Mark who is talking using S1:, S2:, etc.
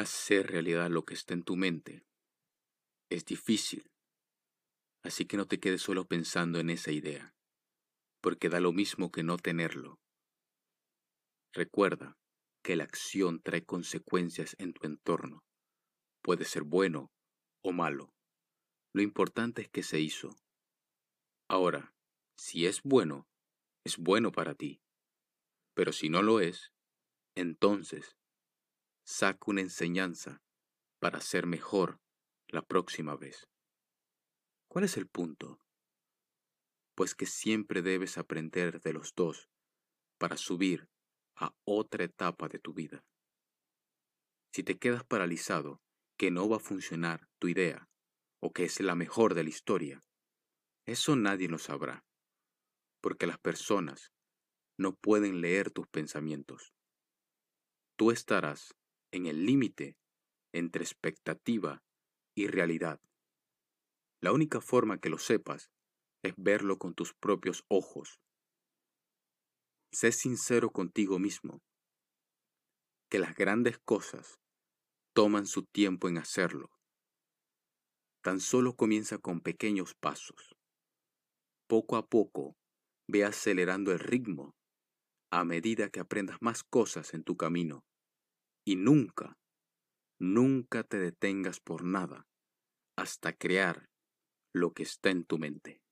S1: Hacer realidad lo que está en tu mente es difícil, así que no te quedes solo pensando en esa idea, porque da lo mismo que no tenerlo. Recuerda que la acción trae consecuencias en tu entorno. Puede ser bueno o malo. Lo importante es que se hizo. Ahora, si es bueno, es bueno para ti. Pero si no lo es, entonces saca una enseñanza para ser mejor la próxima vez. ¿Cuál es el punto? Pues que siempre debes aprender de los dos para subir a otra etapa de tu vida. Si te quedas paralizado, que no va a funcionar tu idea o que es la mejor de la historia, eso nadie lo sabrá, porque las personas no pueden leer tus pensamientos. Tú estarás en el límite entre expectativa y realidad. La única forma que lo sepas es verlo con tus propios ojos. Sé sincero contigo mismo, que las grandes cosas toman su tiempo en hacerlo. Tan solo comienza con pequeños pasos. Poco a poco ve acelerando el ritmo a medida que aprendas más cosas en tu camino. Y nunca, nunca te detengas por nada hasta crear lo que está en tu mente.